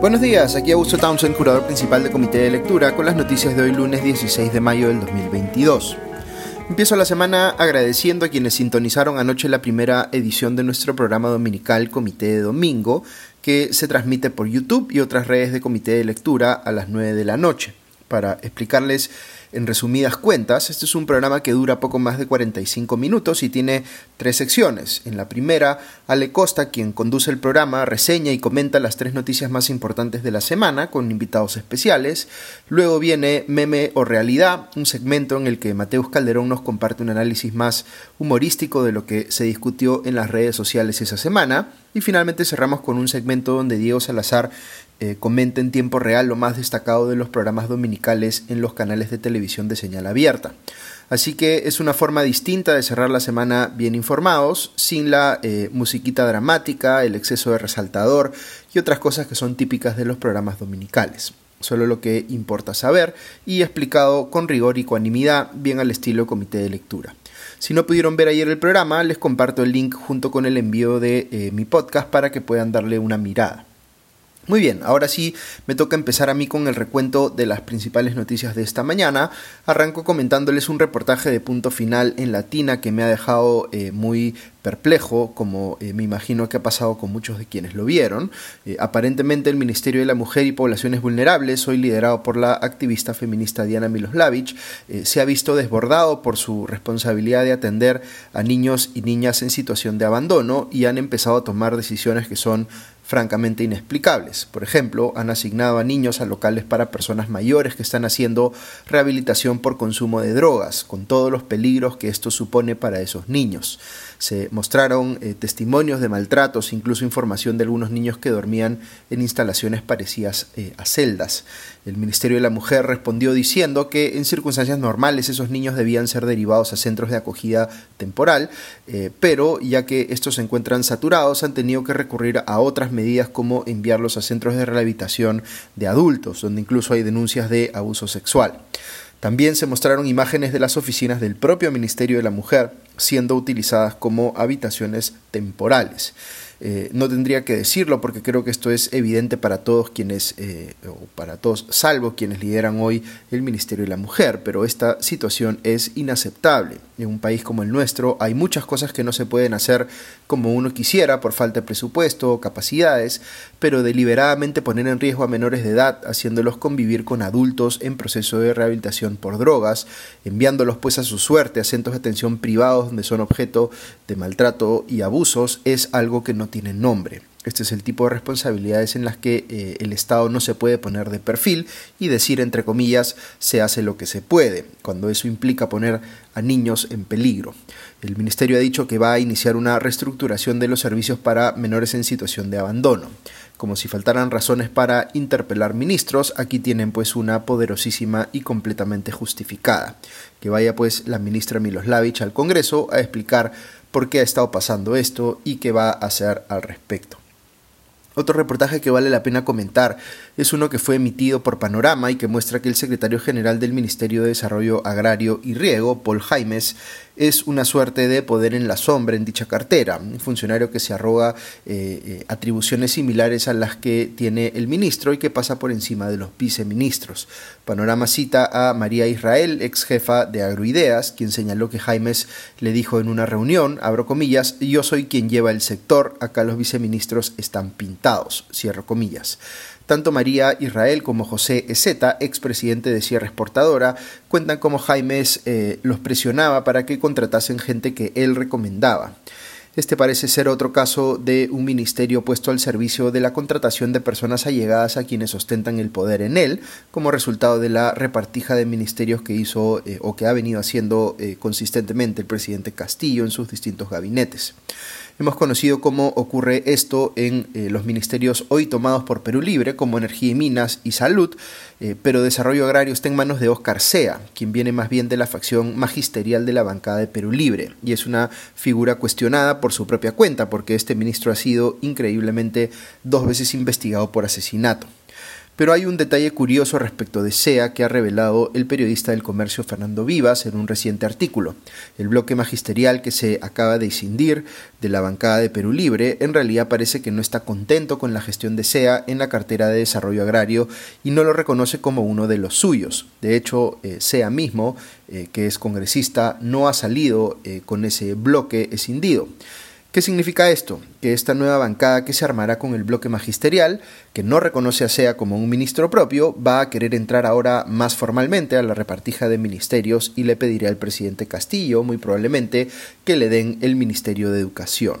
Buenos días, aquí Augusto Townsend, curador principal del Comité de Lectura, con las noticias de hoy lunes 16 de mayo del 2022. Empiezo la semana agradeciendo a quienes sintonizaron anoche la primera edición de nuestro programa dominical Comité de Domingo, que se transmite por YouTube y otras redes de Comité de Lectura a las 9 de la noche. Para explicarles en resumidas cuentas, este es un programa que dura poco más de 45 minutos y tiene tres secciones. En la primera, Ale Costa, quien conduce el programa, reseña y comenta las tres noticias más importantes de la semana con invitados especiales. Luego viene Meme o Realidad, un segmento en el que Mateus Calderón nos comparte un análisis más humorístico de lo que se discutió en las redes sociales esa semana. Y finalmente cerramos con un segmento donde Diego Salazar eh, comenta en tiempo real lo más destacado de los programas dominicales en los canales de televisión de señal abierta. Así que es una forma distinta de cerrar la semana bien informados, sin la eh, musiquita dramática, el exceso de resaltador y otras cosas que son típicas de los programas dominicales. Solo lo que importa saber y explicado con rigor y ecuanimidad, bien al estilo comité de lectura. Si no pudieron ver ayer el programa, les comparto el link junto con el envío de eh, mi podcast para que puedan darle una mirada. Muy bien, ahora sí me toca empezar a mí con el recuento de las principales noticias de esta mañana. Arranco comentándoles un reportaje de punto final en latina que me ha dejado eh, muy perplejo, como eh, me imagino que ha pasado con muchos de quienes lo vieron. Eh, aparentemente el Ministerio de la Mujer y Poblaciones Vulnerables, hoy liderado por la activista feminista Diana Miloslavich, se ha visto desbordado por su responsabilidad de atender a niños y niñas en situación de abandono y han empezado a tomar decisiones que son francamente inexplicables. Por ejemplo, han asignado a niños a locales para personas mayores que están haciendo rehabilitación por consumo de drogas, con todos los peligros que esto supone para esos niños. Se mostraron eh, testimonios de maltratos, incluso información de algunos niños que dormían en instalaciones parecidas eh, a celdas. El Ministerio de la Mujer respondió diciendo que en circunstancias normales esos niños debían ser derivados a centros de acogida temporal, eh, pero ya que estos se encuentran saturados han tenido que recurrir a otras medidas como enviarlos a centros de rehabilitación de adultos, donde incluso hay denuncias de abuso sexual. También se mostraron imágenes de las oficinas del propio Ministerio de la Mujer siendo utilizadas como habitaciones temporales. Eh, no tendría que decirlo porque creo que esto es evidente para todos quienes, eh, o para todos, salvo quienes lideran hoy el Ministerio de la Mujer, pero esta situación es inaceptable. En un país como el nuestro hay muchas cosas que no se pueden hacer como uno quisiera por falta de presupuesto o capacidades, pero deliberadamente poner en riesgo a menores de edad, haciéndolos convivir con adultos en proceso de rehabilitación por drogas, enviándolos pues a su suerte a centros de atención privados donde son objeto de maltrato y abusos, es algo que no tiene nombre. Este es el tipo de responsabilidades en las que eh, el Estado no se puede poner de perfil y decir, entre comillas, se hace lo que se puede, cuando eso implica poner a niños en peligro. El Ministerio ha dicho que va a iniciar una reestructuración de los servicios para menores en situación de abandono. Como si faltaran razones para interpelar ministros, aquí tienen pues una poderosísima y completamente justificada. Que vaya pues la ministra Miloslavich al Congreso a explicar por qué ha estado pasando esto y qué va a hacer al respecto. Otro reportaje que vale la pena comentar es uno que fue emitido por Panorama y que muestra que el secretario general del Ministerio de Desarrollo Agrario y Riego, Paul Jaimes, es una suerte de poder en la sombra en dicha cartera, un funcionario que se arroga eh, eh, atribuciones similares a las que tiene el ministro y que pasa por encima de los viceministros. Panorama cita a María Israel, ex jefa de Agroideas, quien señaló que Jaimes le dijo en una reunión, abro comillas, yo soy quien lleva el sector, acá los viceministros están pintados, cierro comillas. Tanto María Israel como José Ezeta, expresidente de Sierra Exportadora, cuentan cómo Jaime eh, los presionaba para que contratasen gente que él recomendaba. Este parece ser otro caso de un ministerio puesto al servicio de la contratación de personas allegadas a quienes ostentan el poder en él, como resultado de la repartija de ministerios que hizo eh, o que ha venido haciendo eh, consistentemente el presidente Castillo en sus distintos gabinetes. Hemos conocido cómo ocurre esto en eh, los ministerios hoy tomados por Perú Libre, como Energía y Minas y Salud, eh, pero Desarrollo Agrario está en manos de Oscar Sea, quien viene más bien de la facción magisterial de la bancada de Perú Libre, y es una figura cuestionada por su propia cuenta, porque este ministro ha sido increíblemente dos veces investigado por asesinato. Pero hay un detalle curioso respecto de SEA que ha revelado el periodista del comercio Fernando Vivas en un reciente artículo. El bloque magisterial que se acaba de escindir de la bancada de Perú Libre en realidad parece que no está contento con la gestión de SEA en la cartera de desarrollo agrario y no lo reconoce como uno de los suyos. De hecho, eh, SEA mismo, eh, que es congresista, no ha salido eh, con ese bloque escindido. ¿Qué significa esto? Que esta nueva bancada que se armará con el bloque magisterial, que no reconoce a SEA como un ministro propio, va a querer entrar ahora más formalmente a la repartija de ministerios y le pedirá al presidente Castillo, muy probablemente, que le den el Ministerio de Educación.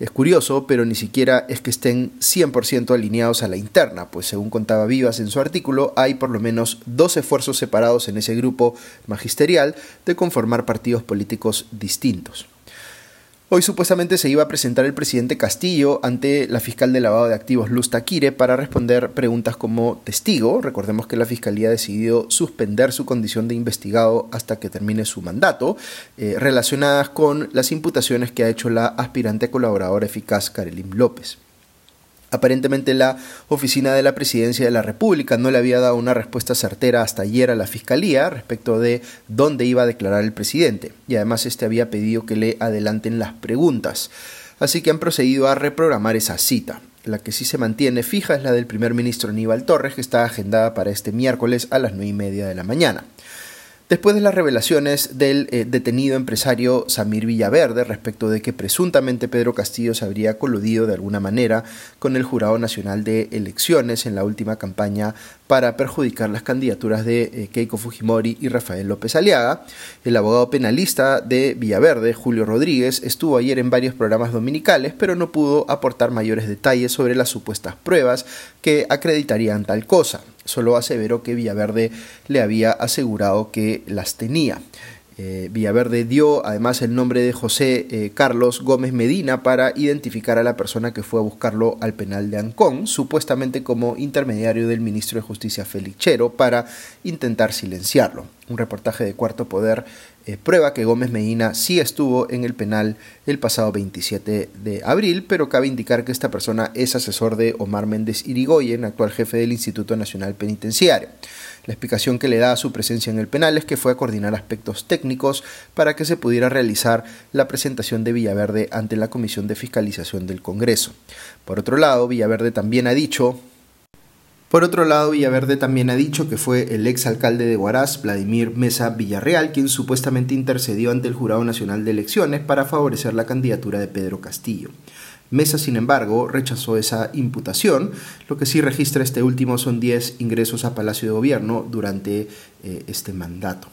Es curioso, pero ni siquiera es que estén 100% alineados a la interna, pues según contaba Vivas en su artículo, hay por lo menos dos esfuerzos separados en ese grupo magisterial de conformar partidos políticos distintos. Hoy supuestamente se iba a presentar el presidente Castillo ante la fiscal de lavado de activos Luz Taquire para responder preguntas como testigo. Recordemos que la fiscalía ha decidido suspender su condición de investigado hasta que termine su mandato, eh, relacionadas con las imputaciones que ha hecho la aspirante colaboradora eficaz Karelim López. Aparentemente la oficina de la presidencia de la República no le había dado una respuesta certera hasta ayer a la Fiscalía respecto de dónde iba a declarar el presidente, y además este había pedido que le adelanten las preguntas. Así que han procedido a reprogramar esa cita. La que sí se mantiene fija es la del primer ministro Aníbal Torres, que está agendada para este miércoles a las nueve y media de la mañana. Después de las revelaciones del eh, detenido empresario Samir Villaverde respecto de que presuntamente Pedro Castillo se habría coludido de alguna manera con el Jurado Nacional de Elecciones en la última campaña para perjudicar las candidaturas de eh, Keiko Fujimori y Rafael López Aliaga, el abogado penalista de Villaverde, Julio Rodríguez, estuvo ayer en varios programas dominicales, pero no pudo aportar mayores detalles sobre las supuestas pruebas que acreditarían tal cosa solo aseveró que Villaverde le había asegurado que las tenía. Eh, Villaverde dio además el nombre de José eh, Carlos Gómez Medina para identificar a la persona que fue a buscarlo al penal de Ancón, supuestamente como intermediario del ministro de Justicia Félix Chero, para intentar silenciarlo. Un reportaje de Cuarto Poder eh, prueba que Gómez Medina sí estuvo en el penal el pasado 27 de abril, pero cabe indicar que esta persona es asesor de Omar Méndez Irigoyen, actual jefe del Instituto Nacional Penitenciario. La explicación que le da a su presencia en el penal es que fue a coordinar aspectos técnicos para que se pudiera realizar la presentación de Villaverde ante la Comisión de Fiscalización del Congreso. Por otro lado, Villaverde también ha dicho por otro lado, Villaverde también ha dicho que fue el ex alcalde de Huaraz, Vladimir Mesa Villarreal, quien supuestamente intercedió ante el Jurado Nacional de Elecciones para favorecer la candidatura de Pedro Castillo. Mesa, sin embargo, rechazó esa imputación. Lo que sí registra este último son 10 ingresos a Palacio de Gobierno durante eh, este mandato.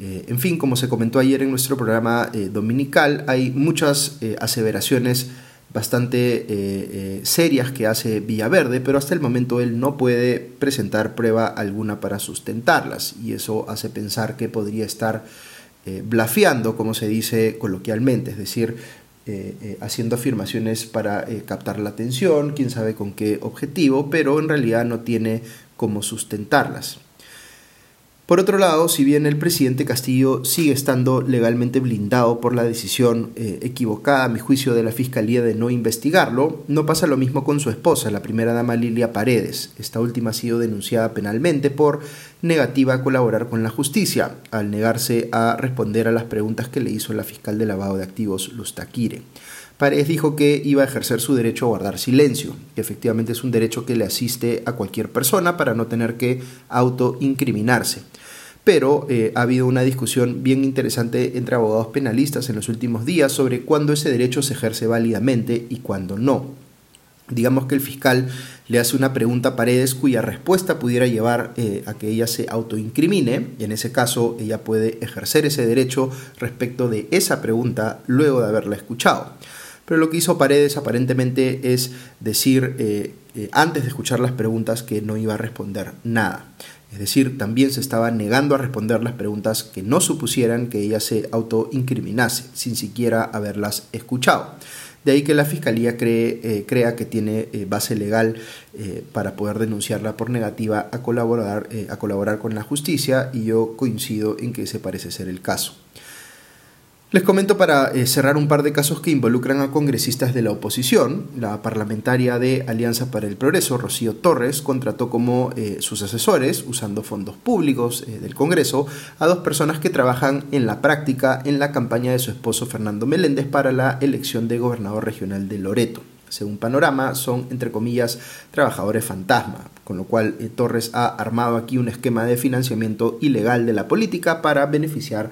Eh, en fin, como se comentó ayer en nuestro programa eh, dominical, hay muchas aseveraciones bastante serias que hace Villaverde, pero hasta el momento él no puede presentar prueba alguna para sustentarlas y eso hace pensar que podría estar blafeando, como se dice coloquialmente, es decir, eh, eh, haciendo afirmaciones para eh, captar la atención, quién sabe con qué objetivo, pero en realidad no tiene cómo sustentarlas. Por otro lado, si bien el presidente Castillo sigue estando legalmente blindado por la decisión eh, equivocada, a mi juicio, de la Fiscalía de no investigarlo, no pasa lo mismo con su esposa, la primera dama Lilia Paredes. Esta última ha sido denunciada penalmente por negativa a colaborar con la justicia, al negarse a responder a las preguntas que le hizo la fiscal de lavado de activos, Luz Taquire. Paredes dijo que iba a ejercer su derecho a guardar silencio, que efectivamente es un derecho que le asiste a cualquier persona para no tener que autoincriminarse pero eh, ha habido una discusión bien interesante entre abogados penalistas en los últimos días sobre cuándo ese derecho se ejerce válidamente y cuándo no. Digamos que el fiscal le hace una pregunta a Paredes cuya respuesta pudiera llevar eh, a que ella se autoincrimine, en ese caso ella puede ejercer ese derecho respecto de esa pregunta luego de haberla escuchado. Pero lo que hizo Paredes aparentemente es decir eh, antes de escuchar las preguntas que no iba a responder nada. Es decir, también se estaba negando a responder las preguntas que no supusieran que ella se autoincriminase, sin siquiera haberlas escuchado. De ahí que la Fiscalía cree, eh, crea que tiene eh, base legal eh, para poder denunciarla por negativa a colaborar, a colaborar con la justicia y yo coincido en que ese parece ser el caso. Les comento para eh, cerrar un par de casos que involucran a congresistas de la oposición. La parlamentaria de Alianza para el Progreso, Rocío Torres, contrató como eh, sus asesores, usando fondos públicos eh, del Congreso, a dos personas que trabajan en la práctica en la campaña de su esposo Fernando Meléndez para la elección de gobernador regional de Loreto. Según Panorama, son, entre comillas, trabajadores fantasma, con lo cual Torres ha armado aquí un esquema de financiamiento ilegal de la política para beneficiar a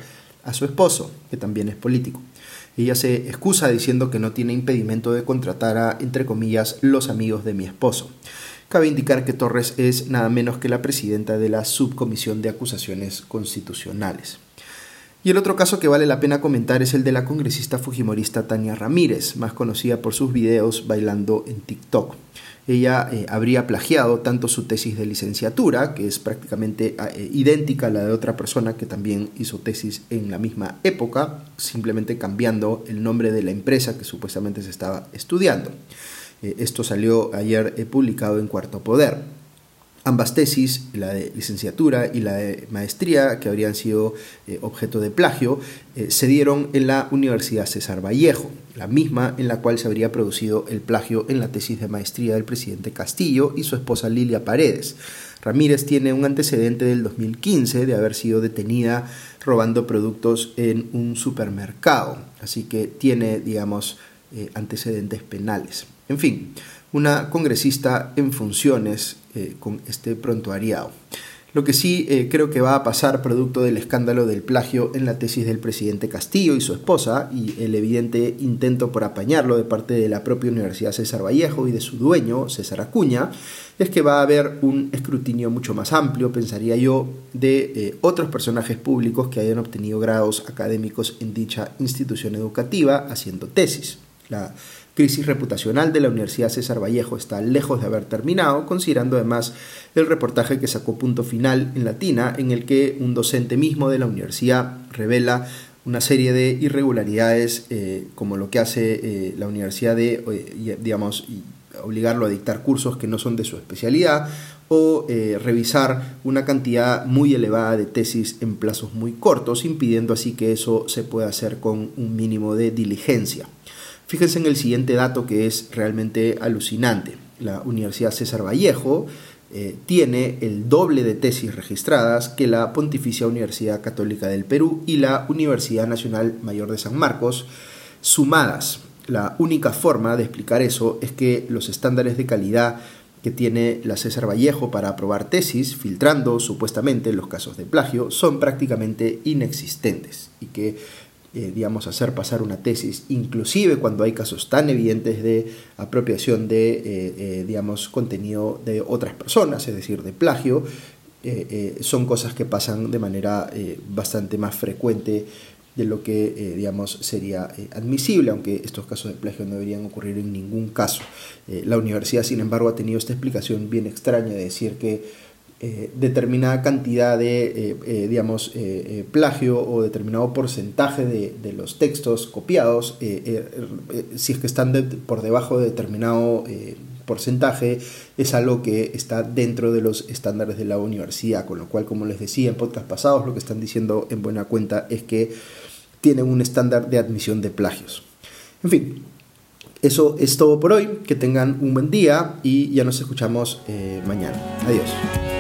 su esposo, que también es político. Ella se excusa diciendo que no tiene impedimento de contratar a, entre comillas, los amigos de mi esposo. Cabe indicar que Torres es nada menos que la presidenta de la Subcomisión de Acusaciones Constitucionales. Y el otro caso que vale la pena comentar es el de la congresista fujimorista Tania Ramírez, más conocida por sus videos bailando en TikTok ella eh, habría plagiado tanto su tesis de licenciatura, que es prácticamente eh, idéntica a la de otra persona que también hizo tesis en la misma época, simplemente cambiando el nombre de la empresa que supuestamente se estaba estudiando. Eh, esto salió ayer publicado en Cuarto Poder. Ambas tesis, la de licenciatura y la de maestría, que habrían sido eh, objeto de plagio, eh, se dieron en la Universidad César Vallejo, la misma en la cual se habría producido el plagio en la tesis de maestría del presidente Castillo y su esposa Lilia Paredes. Ramírez tiene un antecedente del 2015 de haber sido detenida robando productos en un supermercado, así que tiene, digamos, eh, antecedentes penales. En fin, una congresista en funciones eh, con este prontuariado. Lo que sí eh, creo que va a pasar producto del escándalo del plagio en la tesis del presidente Castillo y su esposa y el evidente intento por apañarlo de parte de la propia Universidad César Vallejo y de su dueño, César Acuña, es que va a haber un escrutinio mucho más amplio, pensaría yo, de eh, otros personajes públicos que hayan obtenido grados académicos en dicha institución educativa haciendo tesis. La crisis reputacional de la Universidad César Vallejo está lejos de haber terminado, considerando además el reportaje que sacó Punto Final en Latina, en el que un docente mismo de la universidad revela una serie de irregularidades, eh, como lo que hace eh, la universidad de, eh, digamos, obligarlo a dictar cursos que no son de su especialidad, o revisar una cantidad muy elevada de tesis en plazos muy cortos, impidiendo así que eso se pueda hacer con un mínimo de diligencia. Fíjense en el siguiente dato que es realmente alucinante. La Universidad César Vallejo eh, tiene el doble de tesis registradas que la Pontificia Universidad Católica del Perú y la Universidad Nacional Mayor de San Marcos, sumadas. La única forma de explicar eso es que los estándares de calidad que tiene la César Vallejo para aprobar tesis, filtrando supuestamente los casos de plagio, son prácticamente inexistentes y que eh, digamos, hacer pasar una tesis, inclusive cuando hay casos tan evidentes de apropiación de, eh, eh, digamos, contenido de otras personas, es decir, de plagio, son cosas que pasan de manera bastante más frecuente de lo que, digamos, sería admisible, aunque estos casos de plagio no deberían ocurrir en ningún caso. la universidad, sin embargo, ha tenido esta explicación bien extraña de decir que eh, determinada cantidad de, eh, eh, digamos, plagio o determinado porcentaje de, los textos copiados, si es que están por debajo de determinado porcentaje, es algo que está dentro de los estándares de la universidad, con lo cual, como les decía en podcast pasados, lo que están diciendo en buena cuenta es que tienen un estándar de admisión de plagios. En fin, eso es todo por hoy. Que tengan un buen día y ya nos escuchamos mañana. Adiós.